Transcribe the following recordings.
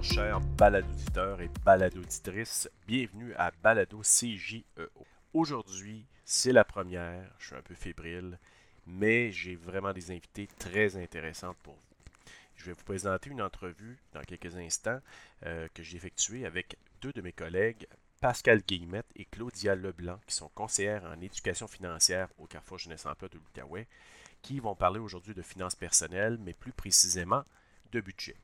Bonjour, chers baladoditeurs et baladauditrices. Bienvenue à Balado CJEO. Aujourd'hui, c'est la première. Je suis un peu fébrile, mais j'ai vraiment des invités très intéressantes pour vous. Je vais vous présenter une entrevue dans quelques instants euh, que j'ai effectuée avec deux de mes collègues, Pascal Guillemette et Claudia Leblanc, qui sont conseillères en éducation financière au Carrefour Jeunesse Emploi de l'Outaouais, qui vont parler aujourd'hui de finances personnelles, mais plus précisément de budget.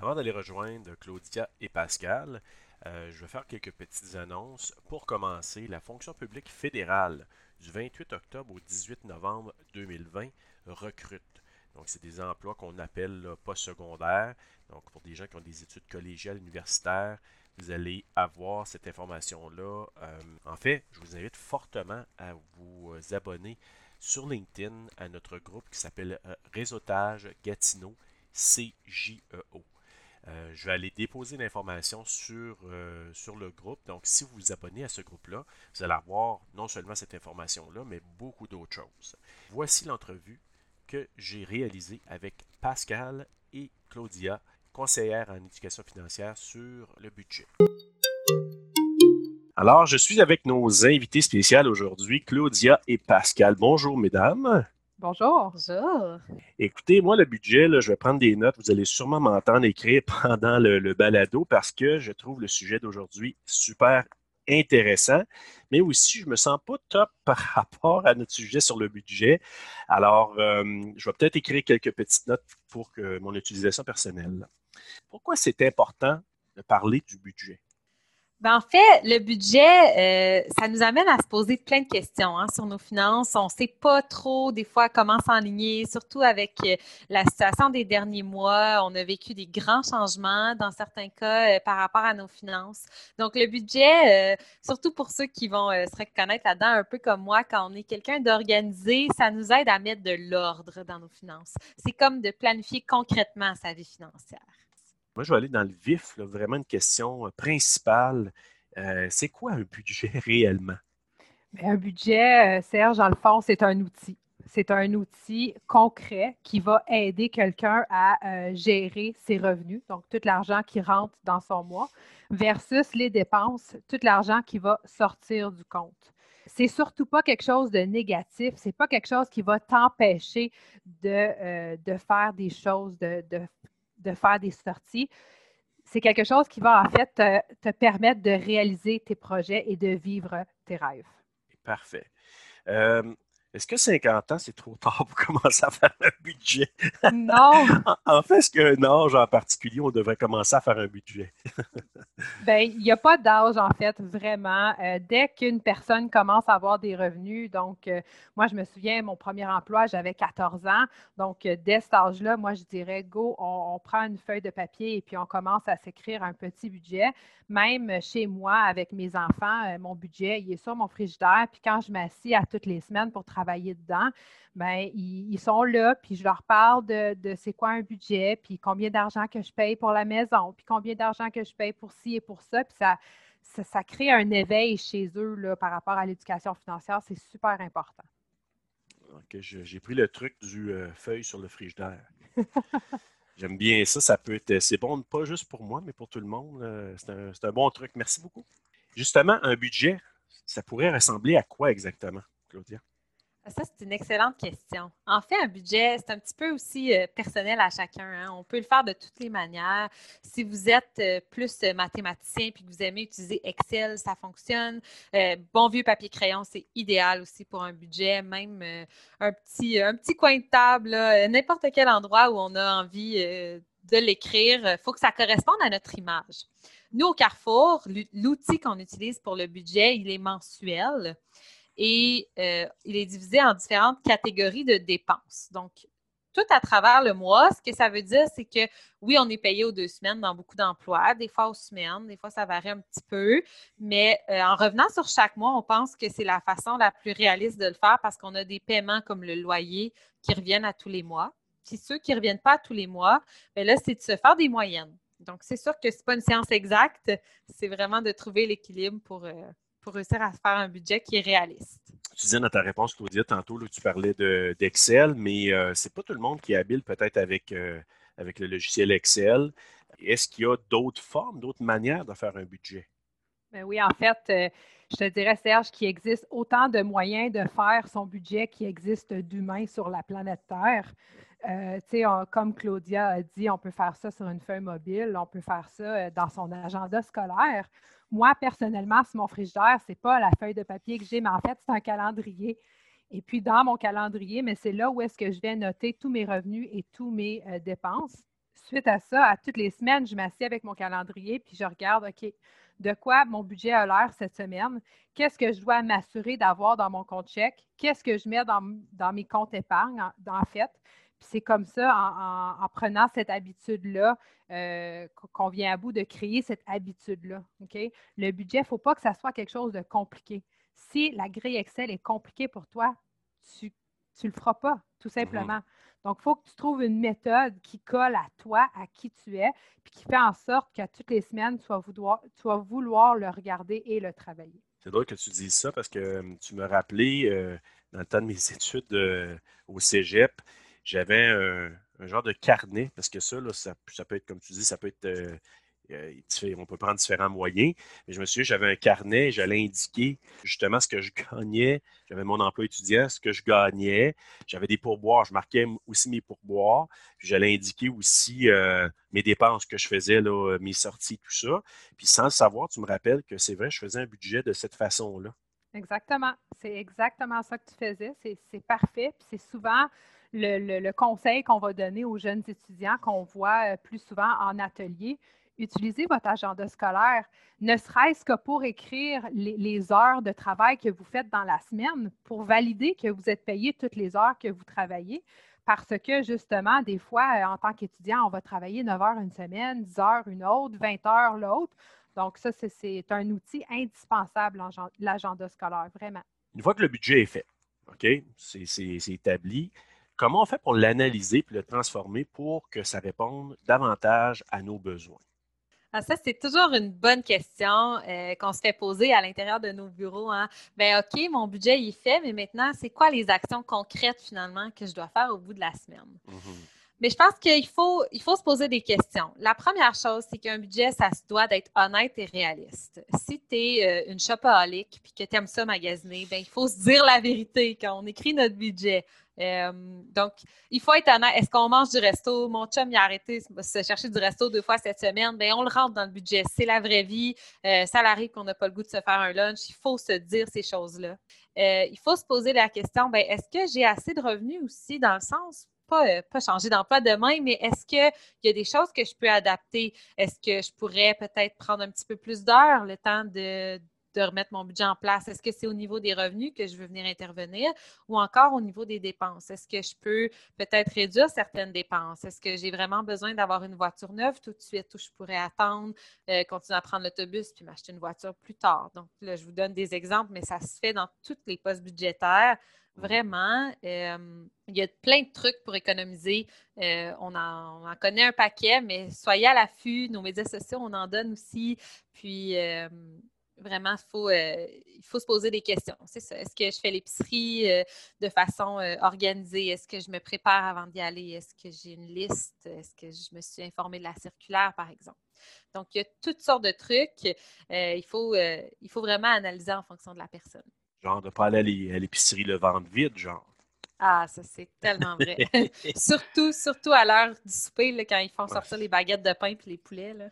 Avant d'aller rejoindre Claudia et Pascal, euh, je vais faire quelques petites annonces. Pour commencer, la fonction publique fédérale du 28 octobre au 18 novembre 2020 recrute. Donc, c'est des emplois qu'on appelle post-secondaires. Donc, pour des gens qui ont des études collégiales, universitaires, vous allez avoir cette information-là. Euh, en fait, je vous invite fortement à vous abonner sur LinkedIn à notre groupe qui s'appelle euh, Réseautage Gatineau CJEO. Euh, je vais aller déposer l'information sur, euh, sur le groupe. Donc, si vous vous abonnez à ce groupe-là, vous allez avoir non seulement cette information-là, mais beaucoup d'autres choses. Voici l'entrevue que j'ai réalisée avec Pascal et Claudia, conseillères en éducation financière sur le budget. Alors, je suis avec nos invités spéciaux aujourd'hui, Claudia et Pascal. Bonjour, mesdames. Bonjour. Bonjour. Écoutez, moi, le budget, je vais prendre des notes. Vous allez sûrement m'entendre écrire pendant le, balado parce que je trouve le sujet d'aujourd'hui super intéressant, mais aussi, je ne me sens pas top par rapport à notre sujet sur le budget. Alors, euh, je vais peut-être écrire quelques petites notes pour que mon utilisation personnelle. Pourquoi c'est important de parler du budget? Ben, en fait, le budget, euh, ça nous amène à se poser plein de questions hein, sur nos finances. On ne sait pas trop des fois comment s'enligner, surtout avec euh, la situation des derniers mois. On a vécu des grands changements dans certains cas euh, par rapport à nos finances. Donc, le budget, surtout pour ceux qui vont se reconnaître là-dedans, un peu comme moi, quand on est quelqu'un d'organisé, ça nous aide à mettre de l'ordre dans nos finances. C'est comme de planifier concrètement sa vie financière. Moi, je vais aller dans le vif, vraiment une question euh, principale. Euh, c'est quoi un budget réellement? un budget, euh, Serge, dans le fond, c'est un outil. C'est un outil concret qui va aider quelqu'un à gérer ses revenus, donc tout l'argent qui rentre dans son mois, versus les dépenses, tout l'argent qui va sortir du compte. C'est surtout pas quelque chose de négatif, c'est pas quelque chose qui va t'empêcher de, de, faire des choses, de de faire des sorties, c'est quelque chose qui va en fait te, permettre de réaliser tes projets et de vivre tes rêves. Parfait. Euh, est-ce que 50 ans, c'est trop tard pour commencer à faire un budget? Non. en fait, est-ce qu'un âge en particulier, on devrait commencer à faire un budget? Bien, il n'y a pas d'âge, en fait, vraiment. Euh, dès qu'une personne commence à avoir des revenus, donc, euh, moi, je me souviens, mon premier emploi, j'avais 14 ans. Donc, euh, dès cet âge-là, moi, je dirais, go, on, prend une feuille de papier et puis on commence à s'écrire un petit budget. Même chez moi, avec mes enfants, mon budget, il est sur mon frigidaire. Puis quand je m'assis à toutes les semaines pour travailler, travailler dedans, bien, ils, sont là, puis je leur parle de, c'est quoi un budget, puis combien d'argent que je paye pour la maison, puis combien d'argent que je paye pour ci et pour ça, puis ça, ça, crée un éveil chez eux là, par rapport à l'éducation financière. C'est super important. OK, j'ai pris le truc du euh, feuille sur le frigidaire. J'aime bien ça. Ça peut être. C'est bon, pas juste pour moi, mais pour tout le monde. C'est un, un, bon truc. Merci beaucoup. Justement, un budget, ça pourrait ressembler à quoi exactement, Claudia? Ça, c'est une excellente question. En fait, un budget, c'est un petit peu aussi euh, personnel à chacun. Hein. On peut le faire de toutes les manières. Si vous êtes euh, plus euh, mathématicien puis que vous aimez utiliser Excel, ça fonctionne. bon vieux papier-crayon, c'est idéal aussi pour un budget. Même un, petit, un petit coin de table, n'importe quel endroit où on a envie de l'écrire, il faut que ça corresponde à notre image. Nous, au Carrefour, l'outil qu'on utilise pour le budget, il est mensuel et euh, il est divisé en différentes catégories de dépenses. Donc, tout à travers le mois, ce que ça veut dire, c'est que oui, on est payé aux deux semaines dans beaucoup d'emplois, des fois aux semaines, des fois ça varie un petit peu, mais euh, en revenant sur chaque mois, on pense que c'est la façon la plus réaliste de le faire parce qu'on a des paiements comme le loyer qui reviennent à tous les mois. Puis ceux qui ne reviennent pas à tous les mois, bien là, c'est de se faire des moyennes. Donc, c'est sûr que ce n'est pas une science exacte, c'est vraiment de trouver l'équilibre pour, euh, pour réussir à faire un budget qui est réaliste. Tu disais dans ta réponse, Claudia, tantôt, tu parlais d'Excel, mais euh, ce n'est pas tout le monde qui est habile peut-être avec, euh, avec le logiciel Excel. Est-ce qu'il y a d'autres formes, d'autres manières de faire un budget? Ben oui, en fait, euh, je te dirais, Serge, qu'il existe autant de moyens de faire son budget qu'il existe d'humains sur la planète Terre. Euh, comme Claudia a dit, on peut faire ça sur une feuille mobile, on peut faire ça dans son agenda scolaire. Moi, personnellement, sur mon frigidaire, ce n'est pas la feuille de papier que j'ai, mais en fait, c'est un calendrier. Et puis, dans mon calendrier, mais c'est là où est-ce que je vais noter tous mes revenus et tous mes euh, dépenses. Suite à ça, à toutes les semaines, je m'assieds avec mon calendrier, puis je regarde, OK, de quoi mon budget a l'air cette semaine, qu'est-ce que je dois m'assurer d'avoir dans mon compte chèque, qu'est-ce que je mets dans, mes comptes épargne, en, fait? Puis c'est comme ça, en, prenant cette habitude-là, euh, qu'on vient à bout de créer cette habitude-là. Le budget, il ne faut pas que ça soit quelque chose de compliqué. Si la grille Excel est compliquée pour toi, tu ne le feras pas, tout simplement. Donc, il faut que tu trouves une méthode qui colle à toi, à qui tu es, puis qui fait en sorte qu'à toutes les semaines, tu vas, vouloir, le regarder et le travailler. C'est drôle que tu dises ça parce que euh, tu me rappelais, euh, dans le temps de mes études euh, au cégep, j'avais un, genre de carnet, parce que ça, ça, ça, peut être, comme tu dis, ça peut être euh, on peut prendre différents moyens. Mais je me suis dit, j'avais un carnet, j'allais indiquer justement ce que je gagnais. J'avais mon emploi étudiant, ce que je gagnais. J'avais des pourboires, je marquais aussi mes pourboires. J'allais indiquer aussi euh, mes dépenses que je faisais, là, mes sorties, tout ça. Puis sans le savoir, tu me rappelles que c'est vrai, je faisais un budget de cette façon-là. Exactement. C'est exactement ça que tu faisais. C'est parfait. C'est souvent le, le conseil qu'on va donner aux jeunes étudiants qu'on voit euh, plus souvent en atelier utilisez votre agenda scolaire, ne serait-ce que pour écrire les, heures de travail que vous faites dans la semaine, pour valider que vous êtes payé toutes les heures que vous travaillez. Parce que justement, des fois, euh, en tant qu'étudiant, on va travailler 9 heures une semaine, 10 heures une autre, 20 heures l'autre. Donc, ça, c'est un outil indispensable, l'agenda scolaire, vraiment. Une fois que le budget est fait, OK, c'est établi, comment on fait pour l'analyser et le transformer pour que ça réponde davantage à nos besoins? Ah, ça, c'est toujours une bonne question euh, qu'on se fait poser à l'intérieur de nos bureaux. Hein. Ben, OK, mon budget il est fait, mais maintenant, c'est quoi les actions concrètes finalement que je dois faire au bout de la semaine? Mm-hmm. Mais je pense qu'il faut, il faut se poser des questions. La première chose, c'est qu'un budget, ça se doit d'être honnête et réaliste. Si tu es euh, une shopaholic puis que tu aimes ça magasiner, ben, il faut se dire la vérité quand on écrit notre budget. Euh, donc, il faut être honnête. Est-ce qu'on mange du resto? Mon chum, il a arrêté de se chercher du resto deux fois cette semaine. Bien, on le rentre dans le budget. C'est la vraie vie. Euh, ça arrive qu'on n'a pas le goût de se faire un lunch. Il faut se dire ces choses-là. Il faut se poser la question, bien, est-ce que j'ai assez de revenus aussi dans le sens pas, pas, changer d'emploi demain, mais est-ce qu'il y a des choses que je peux adapter? Est-ce que je pourrais peut-être prendre un petit peu plus d'heures, le temps de, de remettre mon budget en place? Est-ce que c'est au niveau des revenus que je veux venir intervenir ou encore au niveau des dépenses? Est-ce que je peux peut-être réduire certaines dépenses? Est-ce que j'ai vraiment besoin d'avoir une voiture neuve tout de suite ou je pourrais attendre, euh, continuer à prendre l'autobus puis m'acheter une voiture plus tard? Donc là, je vous donne des exemples, mais ça se fait dans toutes les postes budgétaires. Vraiment, euh, il y a plein de trucs pour économiser. Euh, on, en, on, en, connaît un paquet, mais soyez à l'affût. Nos médias sociaux, on en donne aussi. Puis, vraiment, il faut, euh, se poser des questions. C'est ça. Est-ce que je fais l'épicerie euh, de façon euh, organisée? Est-ce que je me prépare avant d'y aller? Est-ce que j'ai une liste? Est-ce que je me suis informée de la circulaire, par exemple? Donc, il y a toutes sortes de trucs. il faut vraiment analyser en fonction de la personne. Genre de ne pas aller à l'épicerie le ventre vide, genre. Ah, ça, c'est tellement vrai. surtout, surtout à l'heure du souper, là, quand ils font sortir les baguettes de pain et les poulets. Là.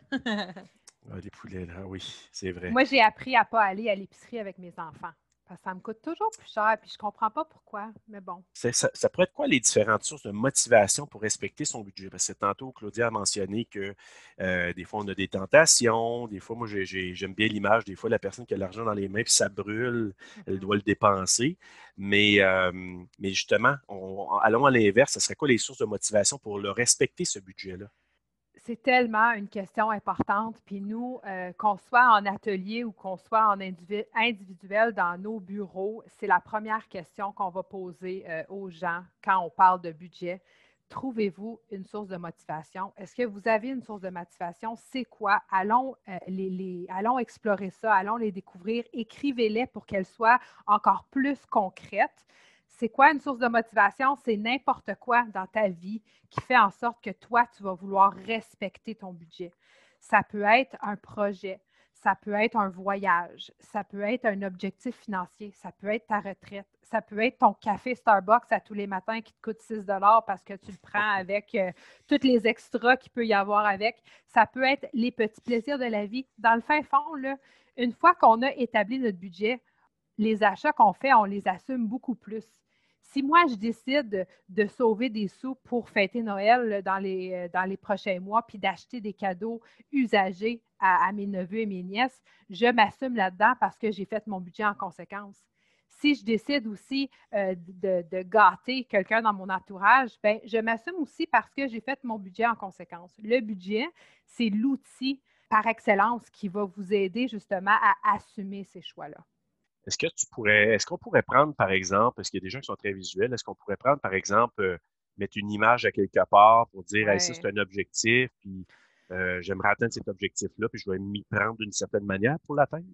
Ah, les poulets, là, oui, c'est vrai. Moi, j'ai appris à ne pas aller à l'épicerie avec mes enfants. Parce que ça me coûte toujours plus cher, puis je ne comprends pas pourquoi, mais bon. Ça, ça, pourrait être quoi les différentes sources de motivation pour respecter son budget? Parce que tantôt, Claudia a mentionné que euh, des fois, on a des tentations. Des fois, moi, j'aime bien l'image, des fois, la personne qui a l'argent dans les mains, puis ça brûle, elle mm-hmm. doit le dépenser. Mais, euh, mais justement, allons à l'inverse, ce serait quoi les sources de motivation pour le respecter, ce budget-là? C'est tellement une question importante. Puis nous, euh, qu'on soit en atelier ou qu'on soit en individuel dans nos bureaux, c'est la première question qu'on va poser euh, aux gens quand on parle de budget. Trouvez-vous une source de motivation? Est-ce que vous avez une source de motivation? C'est quoi? Allons, euh, allons explorer ça, allons les découvrir, écrivez-les pour qu'elles soient encore plus concrètes c'est quoi une source de motivation? C'est n'importe quoi dans ta vie qui fait en sorte que toi, tu vas vouloir respecter ton budget. Ça peut être un projet, ça peut être un voyage, ça peut être un objectif financier, ça peut être ta retraite, ça peut être ton café Starbucks à tous les matins qui te coûte 6 parce que tu le prends avec euh, tous les extras qu'il peut y avoir avec. Ça peut être les petits plaisirs de la vie. Dans le fin fond, là, une fois qu'on a établi notre budget, les achats qu'on fait, on les assume beaucoup plus. Si moi, je décide de sauver des sous pour fêter Noël dans les, euh, dans les prochains mois, puis d'acheter des cadeaux usagés à, mes neveux et mes nièces, je m'assume là-dedans parce que j'ai fait mon budget en conséquence. Si je décide aussi euh, de, de, gâter quelqu'un dans mon entourage, ben, je m'assume aussi parce que j'ai fait mon budget en conséquence. Le budget, c'est l'outil par excellence qui va vous aider justement à assumer ces choix-là. Est-ce que tu pourrais, est-ce qu'on pourrait prendre, par exemple, parce qu'il y a des gens qui sont très visuels, est-ce qu'on pourrait prendre, par exemple, euh, mettre une image à quelque part pour dire, ça, c'est un objectif, puis euh, j'aimerais atteindre cet objectif-là, puis je vais m'y prendre d'une certaine manière pour l'atteindre?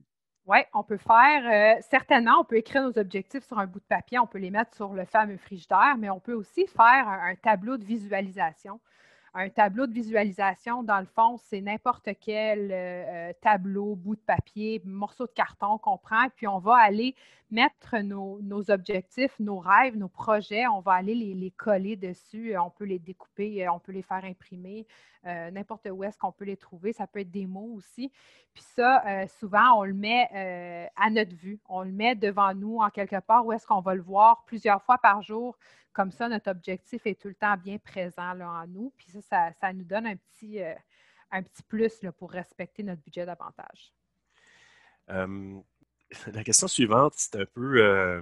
Oui, on peut faire, euh, certainement, on peut écrire nos objectifs sur un bout de papier, on peut les mettre sur le fameux frigidaire, mais on peut aussi faire un tableau de visualisation. Un tableau de visualisation, dans le fond, c'est n'importe quel euh, euh, tableau, bout de papier, morceau de carton qu'on prend, puis on va aller mettre nos, objectifs, nos rêves, nos projets, on va aller les, coller dessus. On peut les découper, on peut les faire imprimer, euh, n'importe où est-ce qu'on peut les trouver. Ça peut être des mots aussi. Puis ça, souvent, on le met à notre vue. On le met devant nous en quelque part où est-ce qu'on va le voir plusieurs fois par jour comme ça, notre objectif est tout le temps bien présent en nous. Puis ça, ça, nous donne un petit, euh, un petit plus pour respecter notre budget davantage. La question suivante, c'est un peu, euh,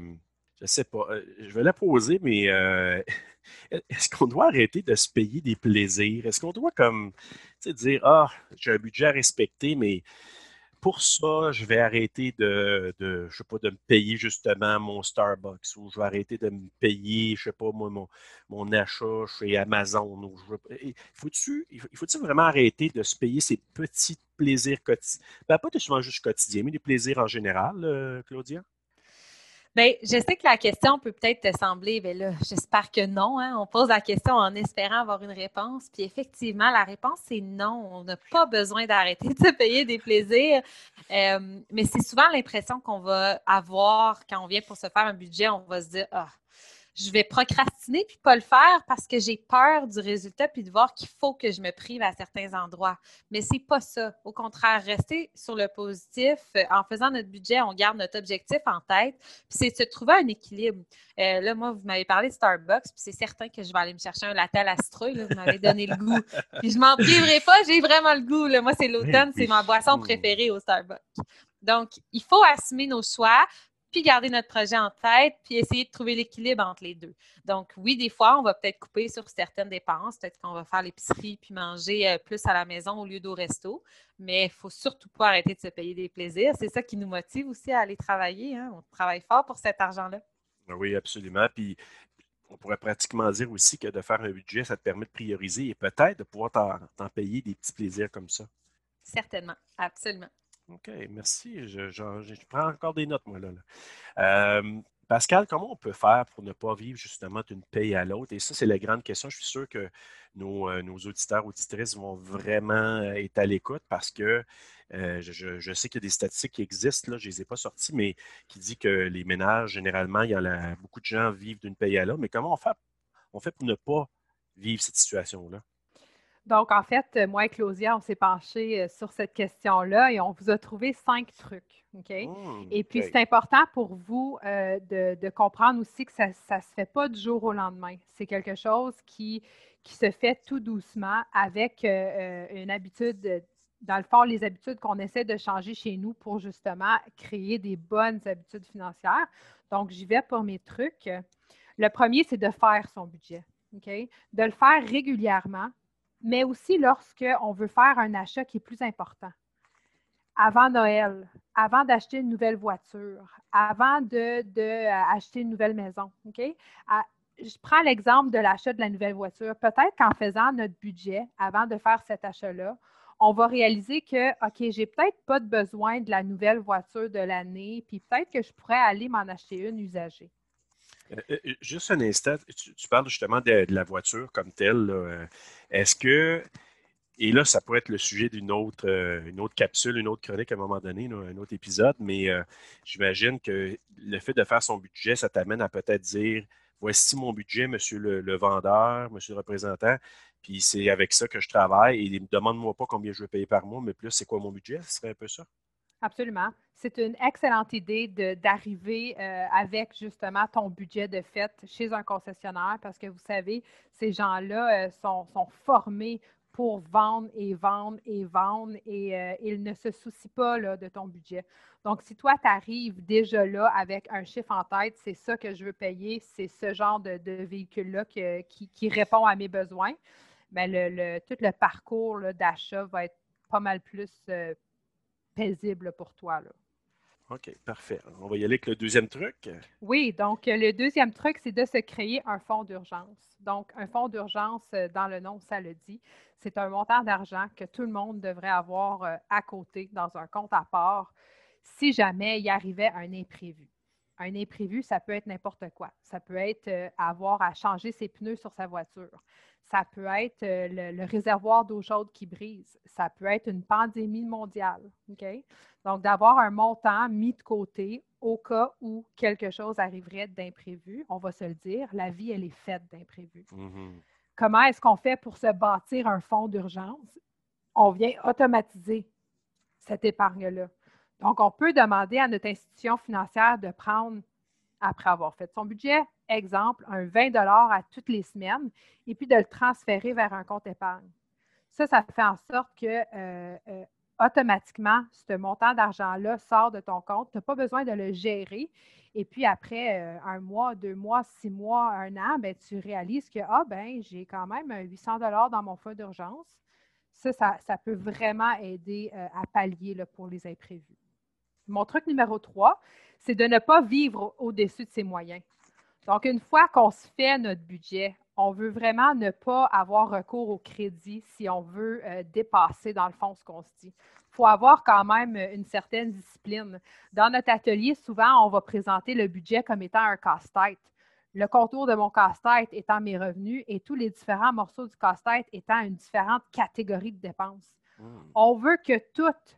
je sais pas, euh, je vais la poser, mais est-ce qu'on doit arrêter de se payer des plaisirs? Est-ce qu'on doit comme dire, ah, j'ai un budget à respecter, mais pour ça, je vais arrêter de, je sais pas, de me payer justement mon Starbucks ou je vais arrêter de me payer, je sais pas, moi, mon, mon achat chez Amazon. faut-tu, il faut vraiment arrêter de se payer ces petits plaisirs quotidiens? Ben, pas souvent juste quotidiens, mais des plaisirs en général, euh, Claudia? Bien, je sais que la question peut peut-être te sembler, bien là, j'espère que non. Hein. On pose la question en espérant avoir une réponse. Puis effectivement, la réponse, c'est non. On n'a pas besoin d'arrêter de se payer des plaisirs. Euh, mais c'est souvent l'impression qu'on va avoir quand on vient pour se faire un budget. On va se dire, ah, je vais procrastiner puis pas le faire parce que j'ai peur du résultat puis de voir qu'il faut que je me prive à certains endroits. Mais c'est pas ça. Au contraire, rester sur le positif, euh, en faisant notre budget, on garde notre objectif en tête. Puis c'est de se trouver un équilibre. Euh, là, moi, vous m'avez parlé de Starbucks, puis c'est certain que je vais aller me chercher un latte à la citrouille. vous m'avez donné le goût. Puis je m'en priverai pas, j'ai vraiment le goût. Moi, c'est l'automne, c'est ma boisson préférée au Starbucks. Donc, il faut assumer nos choix, puis garder notre projet en tête, puis essayer de trouver l'équilibre entre les deux. Donc, oui, des fois, on va peut-être couper sur certaines dépenses. Peut-être qu'on va faire l'épicerie puis manger euh, plus à la maison au lieu d'au resto. Mais il ne faut surtout pas arrêter de se payer des plaisirs. C'est ça qui nous motive aussi à aller travailler. Hein. On travaille fort pour cet argent-là. Ah oui, absolument. Puis, on pourrait pratiquement dire aussi que de faire un budget, ça te permet de prioriser et peut-être de pouvoir t'en payer des petits plaisirs comme ça. Certainement, absolument. OK, merci. Je, prends encore des notes, moi, là. Euh, Pascal, comment on peut faire pour ne pas vivre justement d'une paye à l'autre? Et ça, c'est la grande question. Je suis sûr que nos, euh, auditeurs, auditrices vont vraiment euh, être à l'écoute parce que je, sais qu'il y a des statistiques qui existent, je ne les ai pas sorties, mais qui dit que les ménages, généralement, il y a beaucoup de gens vivent d'une paye à l'autre. Mais comment on fait pour ne pas vivre cette situation-là? Donc, en fait, euh, moi et Claudia, on s'est penché euh, sur cette question-là et on vous a trouvé cinq trucs. OK? Mmh, et puis, c'est important pour vous euh, de, comprendre aussi que ça ne se fait pas du jour au lendemain. C'est quelque chose qui, qui se fait tout doucement avec une habitude, dans le fond, les habitudes qu'on essaie de changer chez nous pour justement créer des bonnes habitudes financières. Donc, j'y vais pour mes trucs. Le premier, c'est de faire son budget. De le faire régulièrement mais aussi lorsqu'on veut faire un achat qui est plus important. Avant Noël, avant d'acheter une nouvelle voiture, avant d'acheter de, une nouvelle maison. Je prends l'exemple de l'achat de la nouvelle voiture. Peut-être qu'en faisant notre budget avant de faire cet achat-là, on va réaliser que, OK, j'ai peut-être pas de besoin de la nouvelle voiture de l'année, puis peut-être que je pourrais aller m'en acheter une usagée. Juste un instant, tu, parles justement de, la voiture comme telle. Est-ce que et là, ça pourrait être le sujet d'une autre, euh, une autre capsule, une autre chronique à un moment donné, un autre épisode, mais euh, j'imagine que le fait de faire son budget, ça t'amène à peut-être dire voici mon budget, monsieur le, vendeur, monsieur le représentant, puis c'est avec ça que je travaille et demande-moi pas combien je vais payer par mois, mais plus c'est quoi mon budget, ce serait un peu ça? Absolument. C'est une excellente idée d'arriver euh, avec justement ton budget de fête chez un concessionnaire parce que vous savez, ces gens-là sont, sont, formés pour vendre et vendre et vendre et euh, il ne se soucie pas là, de ton budget. Donc, si toi, tu arrives déjà là avec un chiffre en tête, c'est ça que je veux payer, c'est ce genre de, véhicule-là qui, répond à mes besoins, mais le, tout le parcours d'achat va être pas mal plus euh, paisible pour toi. Là. OK, parfait. On va y aller avec le deuxième truc. Oui, donc le deuxième truc, c'est de se créer un fonds d'urgence. Donc, un fonds d'urgence, euh, dans le nom, ça le dit, c'est un montant d'argent que tout le monde devrait avoir euh, à côté dans un compte à part si jamais il arrivait un imprévu. Un imprévu, ça peut être n'importe quoi. Ça peut être avoir à changer ses pneus sur sa voiture. Ça peut être le, réservoir d'eau chaude qui brise. Ça peut être une pandémie mondiale. OK? Donc, d'avoir un montant mis de côté au cas où quelque chose arriverait d'imprévu, on va se le dire, la vie, elle est faite d'imprévus. Mm-hmm. Comment est-ce qu'on fait pour se bâtir un fonds d'urgence? On vient automatiser cette épargne-là. Donc, on peut demander à notre institution financière de prendre, après avoir fait son budget, exemple, un 20 à toutes les semaines, et puis de le transférer vers un compte épargne. Ça, ça fait en sorte que euh, euh, automatiquement, ce montant d'argent-là sort de ton compte. Tu n'as pas besoin de le gérer. Et puis après euh, un mois, deux mois, six mois, un an, ben, tu réalises que ah ben j'ai quand même 800 dollars dans mon fonds d'urgence. Ça, ça, peut vraiment aider à pallier pour les imprévus. Mon truc numéro trois, c'est de ne pas vivre au-dessus de ses moyens. Donc, une fois qu'on se fait notre budget, on veut vraiment ne pas avoir recours au crédit si on veut euh, dépasser, dans le fond, ce qu'on se dit. Il faut avoir quand même une certaine discipline. Dans notre atelier, souvent, on va présenter le budget comme étant un casse-tête. Le contour de mon casse-tête étant mes revenus et tous les différents morceaux du casse-tête étant une différente catégorie de dépenses. Hmm. On veut que tous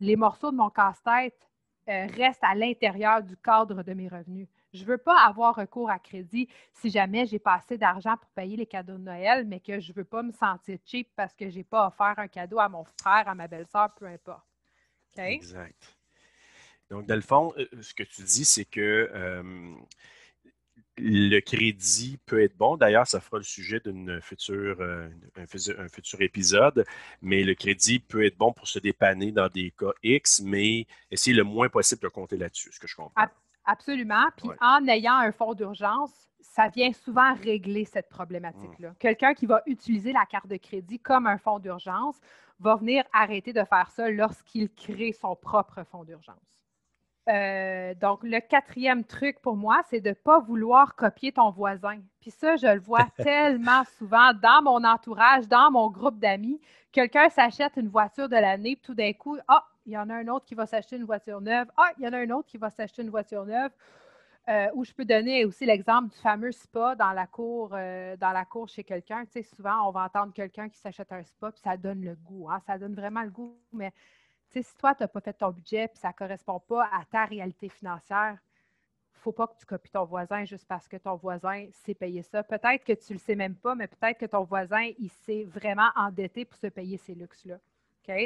les morceaux de mon casse-tête euh, restent à l'intérieur du cadre de mes revenus. Je ne veux pas avoir recours à crédit si jamais j'ai pas assez d'argent pour payer les cadeaux de Noël, mais que je ne veux pas me sentir cheap parce que je n'ai pas offert un cadeau à mon frère, à ma belle-sœur, peu importe. Exact. Donc, dans fond, euh, ce que tu dis, c'est que euh, le crédit peut être bon. D'ailleurs, ça fera le sujet d'un futur, euh, un, futur épisode. Mais le crédit peut être bon pour se dépanner dans des cas X, mais essayer le moins possible de compter là-dessus, ce que je comprends. Absolument. Puis en ayant un fonds d'urgence, ça vient souvent régler cette problématique-là. Mmh. Quelqu'un qui va utiliser la carte de crédit comme un fonds d'urgence va venir arrêter de faire ça lorsqu'il crée son propre fonds d'urgence. Euh, donc, le quatrième truc pour moi, c'est de ne pas vouloir copier ton voisin. Puis ça, je le vois tellement souvent dans mon entourage, dans mon groupe d'amis. Quelqu'un s'achète une voiture de l'année, tout d'un coup, ah, il y en a un autre qui va s'acheter une voiture neuve. Ah, il y en a un autre qui va s'acheter une voiture neuve. Euh, ou je peux donner aussi l'exemple du fameux spa dans la cour, euh, dans la cour chez quelqu'un. Tu sais, souvent, on va entendre quelqu'un qui s'achète un spa, puis ça donne le goût. Hein? Ça donne vraiment le goût. Mais si toi, tu n'as pas fait ton budget, puis ça ne correspond pas à ta réalité financière, il ne faut pas que tu copies ton voisin juste parce que ton voisin sait payer ça. Peut-être que tu ne le sais même pas, mais peut-être que ton voisin, il s'est vraiment endetté pour se payer ces luxes-là.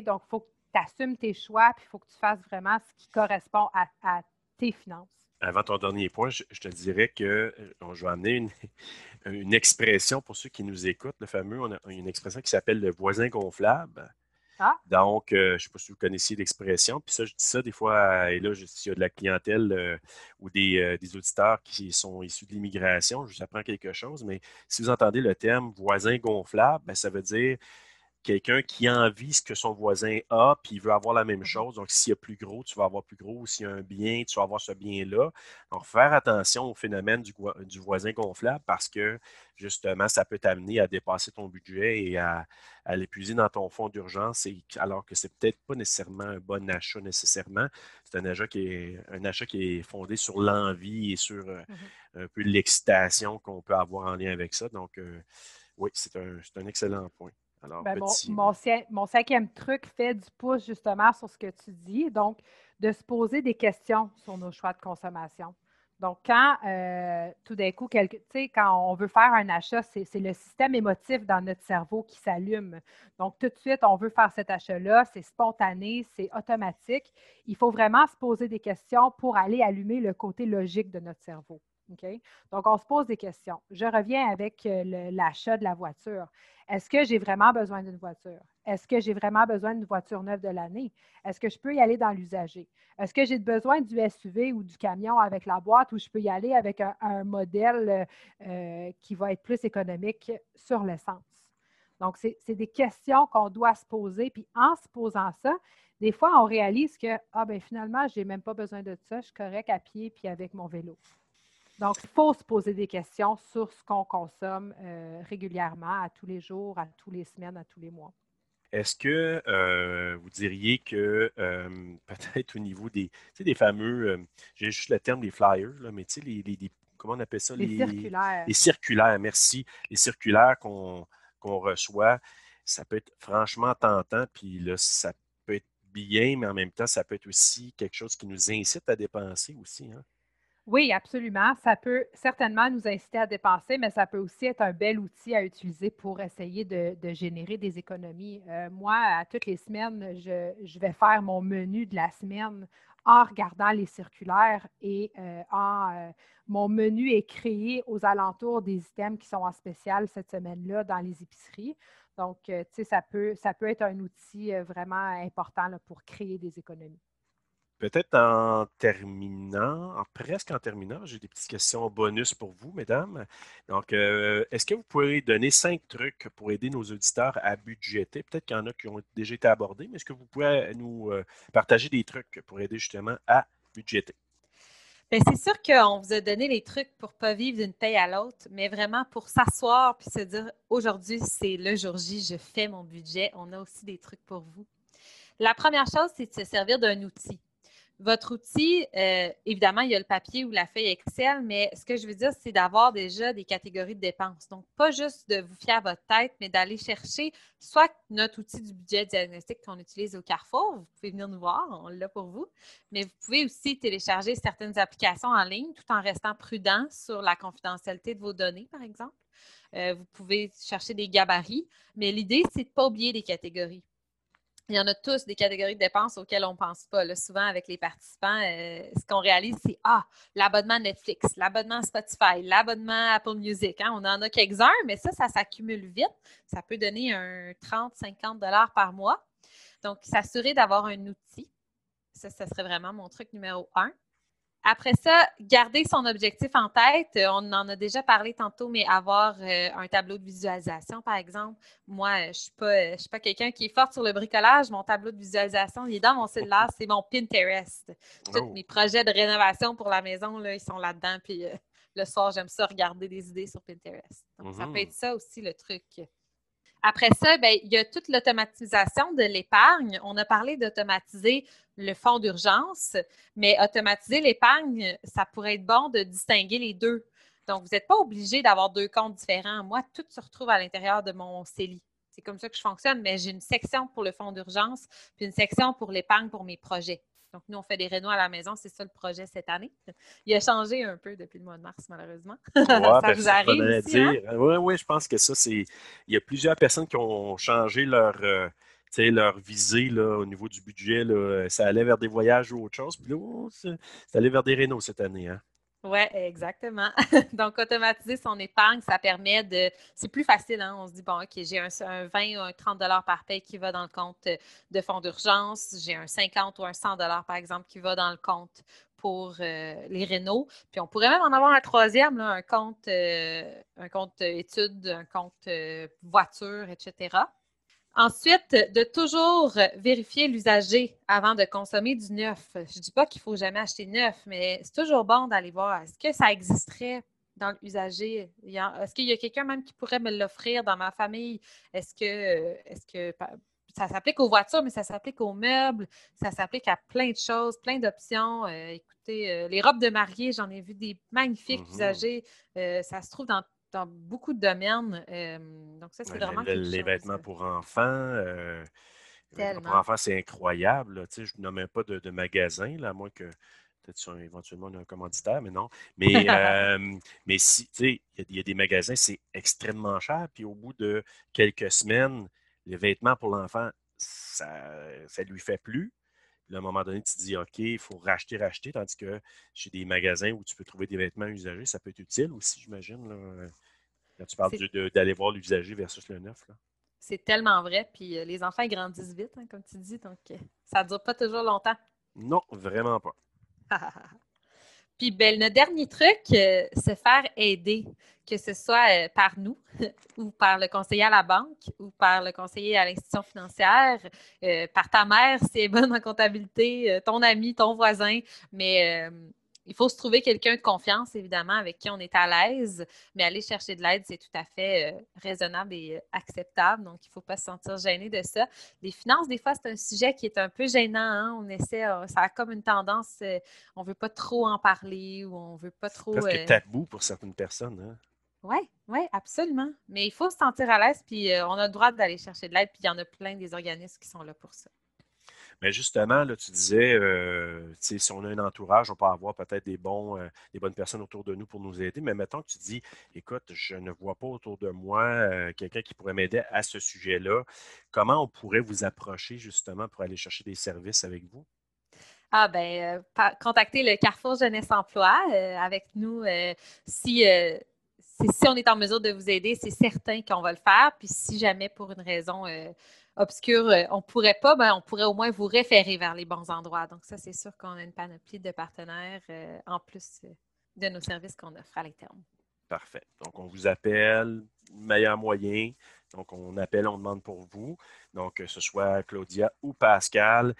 Donc, il faut que tu assumes tes choix, puis il faut que tu fasses vraiment ce qui correspond à, tes finances. Avant ton dernier point, je, te dirais que euh, je vais amener une, expression pour ceux qui nous écoutent, le fameux, on a une expression qui s'appelle le voisin gonflable. Ah. Donc, euh, je ne sais pas si vous connaissez l'expression. Puis ça, je dis ça des fois, et là, s'il y a de la clientèle euh, ou des, auditeurs qui sont issus de l'immigration, je vous apprends quelque chose. Mais si vous entendez le terme voisin gonflable, ben, ça veut dire quelqu'un qui envie ce que son voisin a, puis il veut avoir la même Mhm. chose. Donc, s'il y a plus gros, tu vas avoir plus gros. S'il y a un bien, tu vas avoir ce bien-là. Donc, faire attention au phénomène du, voisin gonflable parce que, justement, ça peut t'amener à dépasser ton budget et à, à l'épuiser dans ton fonds d'urgence, alors que c'est peut-être pas nécessairement un bon achat nécessairement. C'est un achat qui est, un achat qui est fondé sur l'envie et sur euh, Mhm. un peu l'excitation qu'on peut avoir en lien avec ça. Donc, euh, oui, c'est un, c'est un excellent point. Alors, Ben, mon, petit, mon cin- mon cinquième truc fait du pouce justement sur ce que tu dis, donc de se poser des questions sur nos choix de consommation. Donc, quand euh, tout d'un coup, tu sais, quand on veut faire un achat, c'est le système émotif dans notre cerveau qui s'allume. Donc, tout de suite, on veut faire cet achat-là, c'est spontané, c'est automatique. Il faut vraiment se poser des questions pour aller allumer le côté logique de notre cerveau. Donc, on se pose des questions. Je reviens avec euh, l'achat de la voiture. Est-ce que j'ai vraiment besoin d'une voiture? Est-ce que j'ai vraiment besoin d'une voiture neuve de l'année? Est-ce que je peux y aller dans l'usager? Est-ce que j'ai besoin du SUV ou du camion avec la boîte ou je peux y aller avec un, modèle euh, qui va être plus économique sur l'essence? Donc, c'est c'est des questions qu'on doit se poser. Puis en se posant ça, des fois, on réalise que, ah ben finalement, je n'ai même pas besoin de ça, je suis correct à pied puis avec mon vélo. Donc, il faut se poser des questions sur ce qu'on consomme euh, régulièrement, à tous les jours, à tous les semaines, à tous les mois. Est-ce que euh, vous diriez que euh, peut-être au niveau des, tu sais, des fameux, j'ai juste le terme des flyers, là, mais tu sais, les, les- les- comment on appelle ça? Les circulaires. les circulaires, merci. Les circulaires qu'on qu'on reçoit, ça peut être franchement tentant, puis là, ça peut être bien, mais en même temps, ça peut être aussi quelque chose qui nous incite à dépenser aussi. hein. Oui, absolument. Ça peut certainement nous inciter à dépenser, mais ça peut aussi être un bel outil à utiliser pour essayer de, générer des économies. Euh, moi, à toutes les semaines, je, vais faire mon menu de la semaine en regardant les circulaires et euh, en, euh, mon menu est créé aux alentours des items qui sont en spécial cette semaine-là dans les épiceries. Donc, tu sais, ça peut, être un outil vraiment important pour créer des économies. Peut-être en terminant, en presque en terminant, j'ai des petites questions bonus pour vous, mesdames. Donc, euh, est-ce que vous pourriez donner cinq trucs pour aider nos auditeurs à budgéter? Peut-être qu'il y en a qui ont déjà été abordés, mais est-ce que vous pouvez nous euh, partager des trucs pour aider justement à budgéter? Bien, c'est sûr qu'on vous a donné les trucs pour ne pas vivre d'une paye à l'autre, mais vraiment pour s'asseoir puis se dire aujourd'hui, c'est le jour J, je fais mon budget. On a aussi des trucs pour vous. La première chose, c'est de se servir d'un outil. Votre outil, euh, évidemment, il y a le papier ou la feuille Excel, mais ce que je veux dire, c'est d'avoir déjà des catégories de dépenses. Donc, pas juste de vous fier à votre tête, mais d'aller chercher soit notre outil du budget diagnostic qu'on utilise au Carrefour, vous pouvez venir nous voir, on l'a pour vous, mais vous pouvez aussi télécharger certaines applications en ligne tout en restant prudent sur la confidentialité de vos données, par exemple. Euh, vous pouvez chercher des gabarits, mais l'idée, c'est de ne pas oublier des catégories il y en a tous des catégories de dépenses auxquelles on ne pense pas. Souvent, avec les participants, euh, ce qu'on réalise, c'est Ah, l'abonnement Netflix, l'abonnement Spotify, l'abonnement Apple Music. Hein? On en a quelques-uns, mais ça, ça s'accumule vite. Ça peut donner un 30, 50 dollars par mois. Donc, s'assurer d'avoir un outil. Ça, ça serait vraiment mon truc numéro un. Après ça, garder son objectif en tête. On en a déjà parlé tantôt, mais avoir euh, un tableau de visualisation, par exemple. Moi, je ne suis pas, suis pas quelqu'un qui est fort sur le bricolage. Mon tableau de visualisation, il est dans mon cellulaire, c'est mon Pinterest. Tous Oh. mes projets de rénovation pour la maison, là, ils sont là-dedans. Puis euh, le soir, j'aime ça regarder des idées sur Pinterest. Donc, ça peut être ça aussi le truc. Après ça, ben, il y a toute l'automatisation de l'épargne. On a parlé d'automatiser le fonds d'urgence, mais automatiser l'épargne, ça pourrait être bon de distinguer les deux. Donc, vous n'êtes pas obligé d'avoir deux comptes différents. Moi, tout se retrouve à l'intérieur de mon CELI. C'est comme ça que je fonctionne, mais j'ai une section pour le fonds d'urgence, puis une section pour l'épargne pour mes projets. Donc, nous, on fait des rénaux à la maison, c'est ça le projet cette année. Il a changé un peu depuis le mois de mars, malheureusement. Ouais, ça ben, vous arrive hein? Oui, oui, je pense que ça, c'est. Il y a plusieurs personnes qui ont changé leur, euh, leur visée là, au niveau du budget. Là. Ça allait vers des voyages ou autre chose. Puis là, oh, c'est c'est allé vers des rénaux cette année. Hein? Oui, exactement. Donc, automatiser son épargne, ça permet de. C'est plus facile, hein? On se dit, bon, OK, j'ai un, un 20 ou un 30 par paye qui va dans le compte de fonds d'urgence. J'ai un 50 ou un 100 par exemple, qui va dans le compte pour euh, les rénaux. Puis on pourrait même en avoir un troisième, un compte, euh, un compte études, un compte euh, voiture, etc. Ensuite, de toujours vérifier l'usager avant de consommer du neuf. Je ne dis pas qu'il faut jamais acheter neuf, mais c'est toujours bon d'aller voir est-ce que ça existerait dans l'usager? Est-ce qu'il y a quelqu'un même qui pourrait me l'offrir dans ma famille? Est-ce que, est-ce que ça s'applique aux voitures, mais ça s'applique aux meubles, ça s'applique à plein de choses, plein d'options. Euh, écoutez, euh, les robes de mariée, j'en ai vu des magnifiques mm-hmm. usagers. Euh, ça se trouve dans dans beaucoup de domaines. donc, ça, c'est vraiment. les vêtements pour enfants. pour enfants, c'est incroyable. Tu sais, je ne nomme pas de, magasin, là, à moins que peut-être éventuellement un commanditaire, mais non. Mais, mais si, tu sais, il y, a des magasins, c'est extrêmement cher. Puis au bout de quelques semaines, les vêtements pour l'enfant, ça ne lui fait plus. à un moment donné, tu te dis, OK, il faut racheter, racheter, tandis que chez des magasins où tu peux trouver des vêtements usagés, ça peut être utile aussi, j'imagine. Quand tu parles d'aller voir l'usager versus le neuf. C'est tellement vrai. Puis euh, les enfants grandissent vite, hein, comme tu dis, donc euh, ça ne dure pas toujours longtemps. Non, vraiment pas. Puis ben, le dernier truc, euh, se faire aider, que ce soit par nous ou par le conseiller à la banque ou par le conseiller à l'institution financière, par ta mère si elle est bonne en comptabilité, ton ami, ton voisin, mais il faut se trouver quelqu'un de confiance, évidemment, avec qui on est à l'aise, mais aller chercher de l'aide, c'est tout à fait euh, raisonnable et euh, acceptable. Donc, il ne faut pas se sentir gêné de ça. Les finances, des fois, c'est un sujet qui est un peu gênant. Hein. On essaie, euh, ça a comme une tendance, on ne veut pas trop en parler ou on ne veut pas trop. Que tabou pour certaines personnes. Hein? Oui, oui, absolument. Mais il faut se sentir à l'aise, puis on a le droit d'aller chercher de l'aide, puis il y en a plein des organismes qui sont là pour ça. Mais justement, là, tu disais, euh, si on a un entourage, on peut avoir peut-être des, euh, des bonnes personnes autour de nous pour nous aider. Mais mettons que tu dis, écoute, je ne vois pas autour de moi euh, quelqu'un qui pourrait m'aider à ce sujet-là. Comment on pourrait vous approcher justement pour aller chercher des services avec vous? Ah ben, contacter le Carrefour Jeunesse Emploi avec nous si si on est en mesure de vous aider, c'est certain qu'on va le faire. Puis si jamais pour une raison euh, on pourrait pas, ben, on pourrait au moins vous référer vers les bons endroits. Donc, ça, c'est sûr qu'on a une panoplie de partenaires euh, en plus euh, de nos services qu'on offre à l'interne. Parfait. Donc, on vous appelle, meilleur moyen. Donc, on appelle, on demande pour vous. Donc, que ce soit Claudia ou Pascal,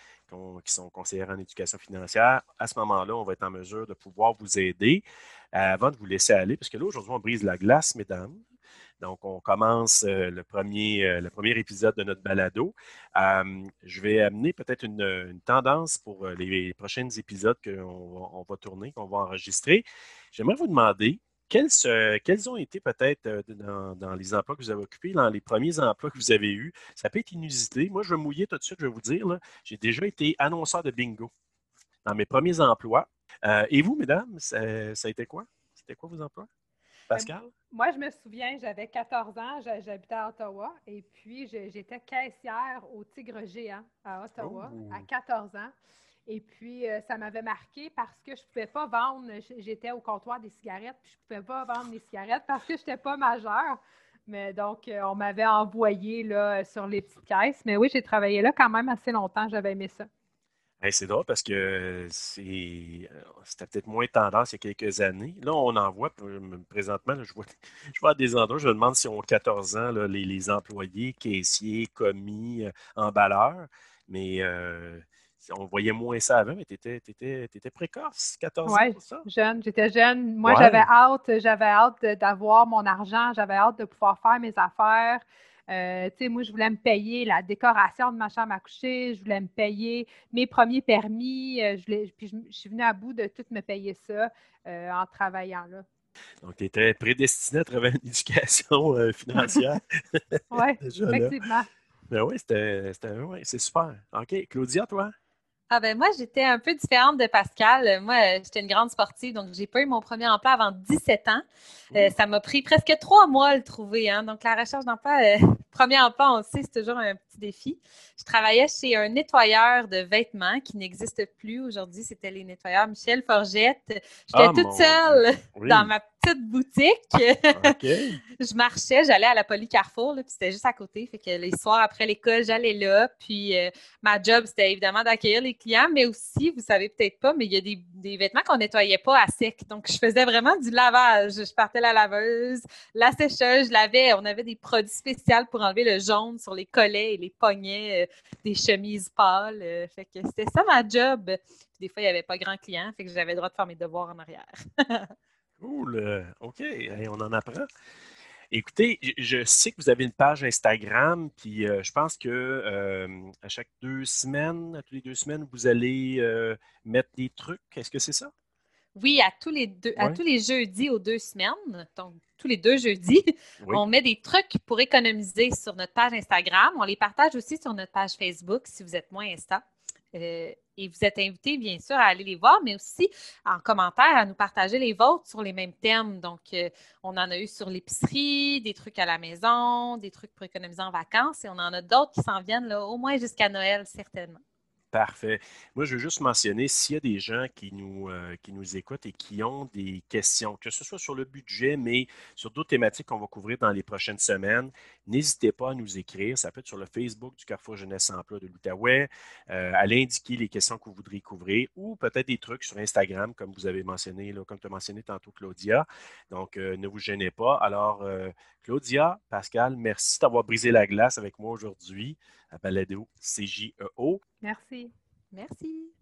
qui sont conseillères en éducation financière, à ce moment-là, on va être en mesure de pouvoir vous aider avant de vous laisser aller, parce que là, aujourd'hui, on brise la glace, mesdames. Donc, on commence euh, le, premier, euh, le premier épisode de notre balado. je vais amener peut-être une, tendance pour euh, les prochains épisodes qu'on va tourner, qu'on va enregistrer. J'aimerais vous demander quels, quels, ont été peut-être dans, les emplois que vous avez occupés, dans les premiers emplois que vous avez eus. Ça peut être inusité. Moi, je vais mouiller tout de suite, je vais vous dire, j'ai déjà été annonceur de bingo dans mes premiers emplois. et vous, mesdames, ça a été quoi? C'était quoi vos emplois? Pascal? Moi, je me souviens, j'avais 14 ans, j'habitais à Ottawa et puis j'étais caissière au Tigre Géant à Ottawa à 14 ans. Et puis, euh, ça m'avait marqué parce que je ne pouvais pas vendre, j'étais au comptoir des cigarettes, puis je ne pouvais pas vendre des cigarettes parce que je n'étais pas majeure. Mais donc, euh, on m'avait envoyé là, sur les petites caisses. Mais oui, j'ai travaillé là quand même assez longtemps, j'avais aimé ça c'est drôle parce que c'était peut-être moins tendance il y a quelques années. Là, on en voit présentement, je, vois, je vois des endroits, je me demande si on 14 ans, les, employés, caissiers, commis, euh, emballeurs. Mais euh, on voyait moins ça avant, mais tu étais, précoce, 14 ans pour ça? jeune, j'étais jeune. Moi, j'avais hâte, j'avais hâte d'avoir mon argent, j'avais hâte de pouvoir faire mes affaires. Euh, tu sais, moi, je voulais me payer la décoration de ma chambre à coucher, je voulais me payer mes premiers permis, euh, je puis je, suis venue à bout de tout me payer ça euh, en travaillant là. Donc, tu étais prédestiné à travers une éducation financière. oui, effectivement. Ben oui, c'était, ouais, c'est super. OK. Claudia, toi? Ah ben moi, j'étais un peu différente de Pascal. Moi, j'étais une grande sportive, donc j'ai pas eu mon premier emploi avant 17 ans. Euh, ça m'a pris presque trois mois à le trouver. Hein. Donc la recherche d'emploi, euh, premier emploi, on sait, c'est toujours un petit défi. Je travaillais chez un nettoyeur de vêtements qui n'existe plus aujourd'hui. C'était les nettoyeurs Michel Forgette. J'étais ah, toute seule dans ma petite boutique. je marchais, j'allais à la Poly Carrefour, puis c'était juste à côté. Fait que les soirs après l'école, j'allais là. Puis euh, ma job, c'était évidemment d'accueillir les clients, mais aussi, vous savez peut-être pas, mais il y a des, vêtements qu'on nettoyait pas à sec. Donc, je faisais vraiment du lavage. Je partais la laveuse, la sécheuse, je lavais. On avait des produits spéciaux pour enlever le jaune sur les collets et les poignets euh, des chemises pâles. Euh, fait que c'était ça ma job. des fois, il n'y avait pas grand client, fait que j'avais le droit de faire mes devoirs en arrière. cool. OK. on en apprend. Écoutez, je sais que vous avez une page Instagram, puis euh, je pense que euh, à chaque deux semaines, à tous les deux semaines, vous allez euh, mettre des trucs. Est-ce que c'est ça? Oui, à tous les deux, à tous les jeudis aux deux semaines, donc tous les deux jeudis, on met des trucs pour économiser sur notre page Instagram. On les partage aussi sur notre page Facebook si vous êtes moins Insta. Euh, et vous êtes invité, bien sûr, à aller les voir, mais aussi en commentaire à nous partager les vôtres sur les mêmes thèmes. Donc, euh, on en a eu sur l'épicerie, des trucs à la maison, des trucs pour économiser en vacances, et on en a d'autres qui s'en viennent là, au moins jusqu'à Noël, certainement. Parfait. Moi, je veux juste mentionner s'il y a des gens qui nous, euh, qui nous écoutent et qui ont des questions, que ce soit sur le budget, mais sur d'autres thématiques qu'on va couvrir dans les prochaines semaines, n'hésitez pas à nous écrire. Ça peut être sur le Facebook du Carrefour Jeunesse Emploi de l'Outaouais, euh, à l'indiquer les questions que vous voudriez couvrir ou peut-être des trucs sur Instagram, comme vous avez mentionné, là, comme tu as mentionné tantôt, Claudia. Donc, euh, ne vous gênez pas. Alors, Claudia, Pascal, merci d'avoir brisé la glace avec moi aujourd'hui à Balado CJEO. Merci. Merci.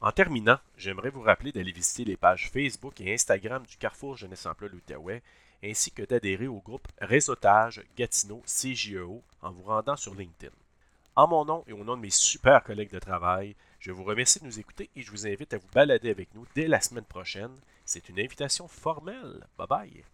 En terminant, j'aimerais vous rappeler d'aller visiter les pages Facebook et Instagram du Carrefour Jeunesse Emploi l'Outaouais, ainsi que d'adhérer au groupe Réseautage Gatineau CJEO en vous rendant sur LinkedIn. En mon nom et au nom de mes super collègues de travail, je vous remercie de nous écouter et je vous invite à vous balader avec nous dès la semaine prochaine. C'est une invitation formelle. Bye bye!